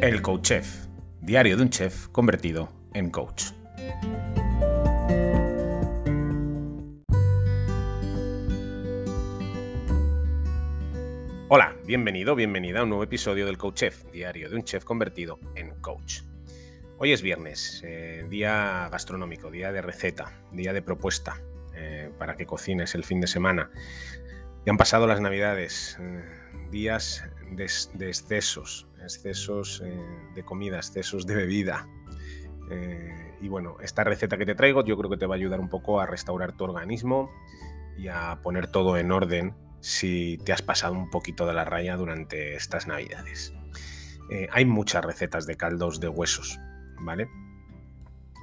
El Coach Chef, diario de un chef convertido en coach. Hola, bienvenido, bienvenida a un nuevo episodio del Coach Chef, diario de un chef convertido en coach. Hoy es viernes, eh, día gastronómico, día de receta, día de propuesta eh, para que cocines el fin de semana. Ya han pasado las navidades, eh, días de, excesos, excesos de comida, excesos de bebida. y bueno, esta receta que te traigo yo creo que te va a ayudar un poco a restaurar tu organismo y a poner todo en orden si te has pasado un poquito de la raya durante estas navidades. Eh, hay muchas recetas de caldos de huesos, ¿vale?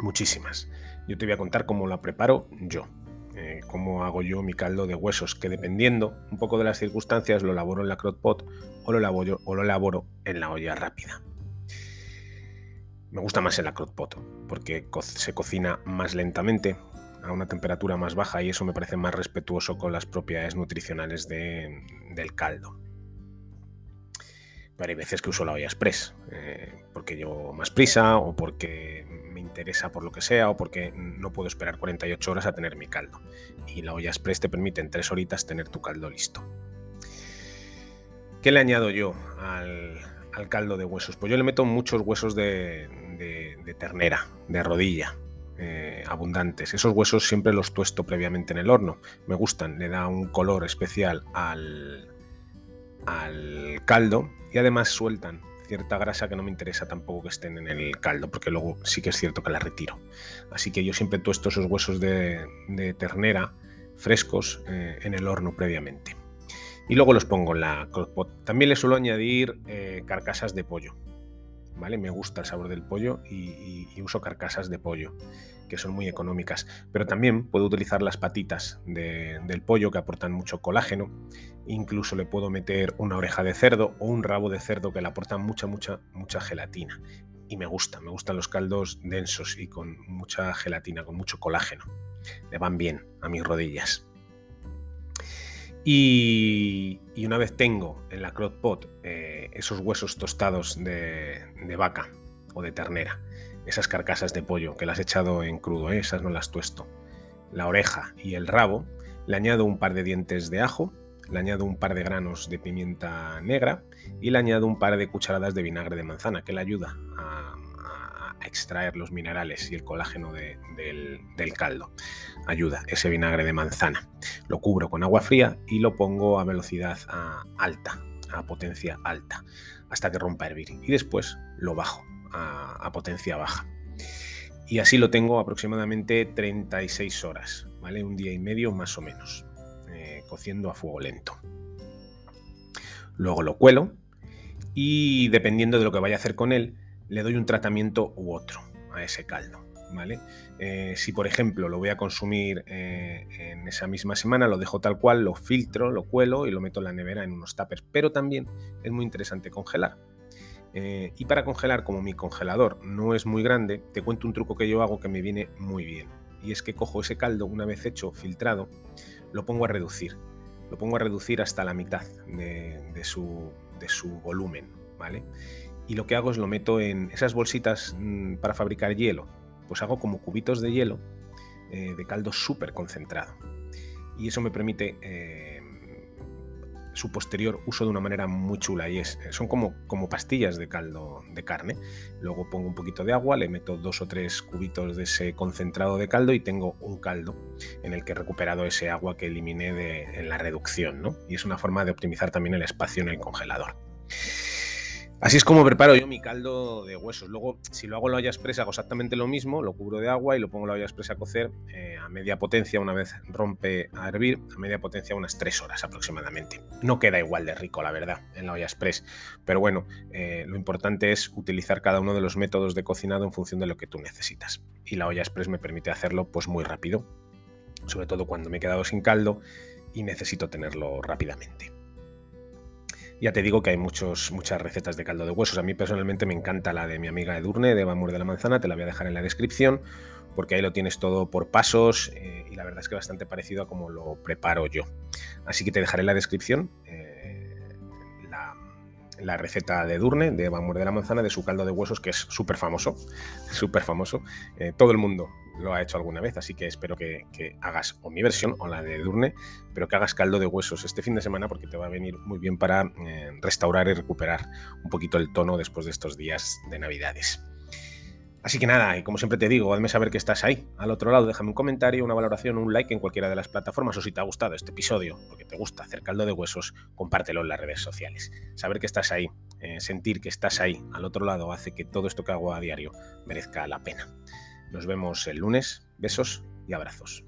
Muchísimas. Yo te voy a contar cómo la preparo yo, eh, cómo hago yo mi caldo de huesos, que dependiendo un poco de las circunstancias lo elaboro en la crock pot o lo elaboro, o lo elaboro en la olla rápida. Me gusta más en la crock pot porque se cocina más lentamente, a una temperatura más baja y eso me parece más respetuoso con las propiedades nutricionales del caldo. Pero hay veces que uso la olla express, eh, porque llevo más prisa o porque me interesa por lo que sea o porque no puedo esperar 48 horas a tener mi caldo. Y la olla express te permite en 3 horitas tener tu caldo listo. ¿Qué le añado yo al, caldo de huesos? Pues yo le meto muchos huesos de, de ternera, de rodilla, eh, abundantes. Esos huesos siempre los tuesto previamente en el horno. Me gustan, le da un color especial al, al caldo y además sueltan cierta grasa que no me interesa tampoco que estén en el caldo, porque luego sí que es cierto que la retiro. Así que yo siempre tuesto esos huesos de, ternera frescos eh, en el horno previamente. Y luego los pongo en la crockpot. También le suelo añadir eh, carcasas de pollo. ¿Vale? Me gusta el sabor del pollo y, uso carcasas de pollo, que son muy económicas. Pero también puedo utilizar las patitas del pollo que aportan mucho colágeno. Incluso le puedo meter una oreja de cerdo o un rabo de cerdo que le aportan mucha, mucha, mucha gelatina. Y me gusta, me gustan los caldos densos y con mucha gelatina, con mucho colágeno. Le van bien a mis rodillas. Y, una vez tengo en la crock pot eh, esos huesos tostados de, vaca o de ternera, esas carcasas de pollo que las he echado en crudo, ¿eh? esas no las tuesto, la oreja y el rabo, le añado un par de dientes de ajo, le añado un par de granos de pimienta negra y le añado un par de cucharadas de vinagre de manzana que le ayuda a extraer los minerales y el colágeno del, caldo. Ayuda ese vinagre de manzana. Lo cubro con agua fría y lo pongo a velocidad alta, a potencia alta, hasta que rompa a hervir. Y después lo bajo a, potencia baja. Y así lo tengo aproximadamente 36 horas, ¿vale? Un día y medio más o menos, eh, cociendo a fuego lento. Luego lo cuelo y dependiendo de lo que vaya a hacer con él, le doy un tratamiento u otro a ese caldo. ¿Vale? Eh, si por ejemplo lo voy a consumir eh, en esa misma semana, lo dejo tal cual, lo filtro, lo cuelo y lo meto en la nevera en unos tuppers. Pero también es muy interesante congelar. Eh, y para congelar, como mi congelador no es muy grande, te cuento un truco que yo hago que me viene muy bien. Y es que cojo ese caldo, una vez hecho, filtrado, lo pongo a reducir. Lo pongo a reducir hasta la mitad de, su, de su volumen. ¿vale? Y lo que hago es lo meto en esas bolsitas mm, para fabricar hielo. Pues hago como cubitos de hielo eh, de caldo súper concentrado. Y eso me permite eh, su posterior uso de una manera muy chula y es, son como, como pastillas de caldo de carne. Luego pongo un poquito de agua, le meto dos o tres cubitos de ese concentrado de caldo y tengo un caldo en el que he recuperado ese agua que eliminé de, en la reducción. ¿no? Y es una forma de optimizar también el espacio en el congelador. Así es como preparo yo mi caldo de huesos. Luego, si lo hago en la olla expresa, hago exactamente lo mismo, lo cubro de agua y lo pongo en la olla expresa a cocer eh, a media potencia una vez rompe a hervir, a media potencia unas 3 horas aproximadamente. No queda igual de rico, la verdad, en la olla express, pero bueno, eh, lo importante es utilizar cada uno de los métodos de cocinado en función de lo que tú necesitas. Y la olla express me permite hacerlo pues muy rápido, sobre todo cuando me he quedado sin caldo y necesito tenerlo rápidamente. Ya te digo que hay muchos, muchas recetas de caldo de huesos. A mí personalmente me encanta la de mi amiga Edurne, de Eva de la Manzana, te la voy a dejar en la descripción, porque ahí lo tienes todo por pasos eh, y la verdad es que bastante parecido a como lo preparo yo. Así que te dejaré en la descripción eh, la receta de Durne, de Eva de la Manzana, de su caldo de huesos, que es súper famoso, súper famoso. Eh, todo el mundo lo ha hecho alguna vez, así que espero que, hagas o mi versión o la de Durne, pero que hagas caldo de huesos este fin de semana porque te va a venir muy bien para eh, restaurar y recuperar un poquito el tono después de estos días de Navidades. Así que nada, y como siempre te digo, hazme saber que estás ahí. Al otro lado, déjame un comentario, una valoración, un like en cualquiera de las plataformas o si te ha gustado este episodio, porque te gusta hacer caldo de huesos, compártelo en las redes sociales. Saber que estás ahí, eh, sentir que estás ahí al otro lado hace que todo esto que hago a diario merezca la pena. Nos vemos el lunes, besos y abrazos.